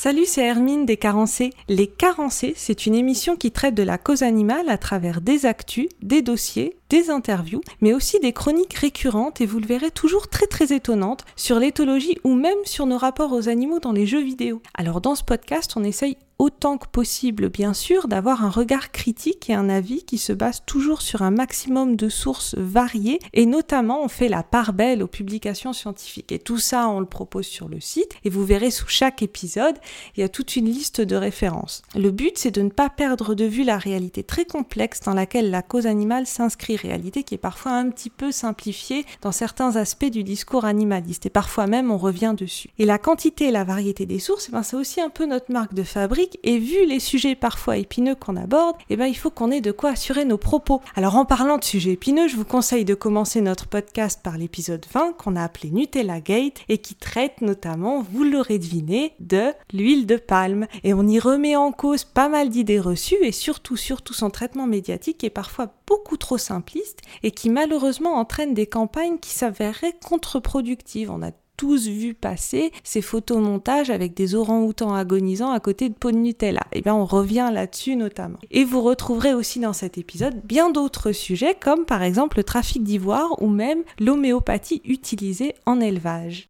Salut, c'est Hermine des Carencés. Les Carencés, c'est une émission qui traite de la cause animale à travers des actus, des dossiers, des interviews, mais aussi des chroniques récurrentes et vous le verrez toujours très très étonnantes sur l'éthologie ou même sur nos rapports aux animaux dans les jeux vidéo. Alors dans ce podcast, on essaye autant que possible, bien sûr, d'avoir un regard critique et un avis qui se base toujours sur un maximum de sources variées et notamment on fait la part belle aux publications scientifiques. Et tout ça, on le propose sur le site et vous verrez sous chaque épisode, il y a toute une liste de références. Le but, c'est de ne pas perdre de vue la réalité très complexe dans laquelle la cause animale s'inscrit, réalité qui est parfois un petit peu simplifiée dans certains aspects du discours animaliste et parfois même on revient dessus. Et la quantité et la variété des sources, eh ben, c'est aussi un peu notre marque de fabrique et vu les sujets parfois épineux qu'on aborde, eh ben, il faut qu'on ait de quoi assurer nos propos. Alors en parlant de sujets épineux, je vous conseille de commencer notre podcast par l'épisode 20 qu'on a appelé Nutella Gate et qui traite notamment, vous l'aurez deviné, de l'huile de palme. Et on y remet en cause pas mal d'idées reçues et surtout, surtout son traitement médiatique est parfois beaucoup trop et qui malheureusement entraîne des campagnes qui s'avéreraient contre-productives. On a tous vu passer ces photomontages avec des orangs-outans agonisants à côté de pots de Nutella. Et eh bien on revient là-dessus notamment. Et vous retrouverez aussi dans cet épisode bien d'autres sujets comme par exemple le trafic d'ivoire ou même l'homéopathie utilisée en élevage.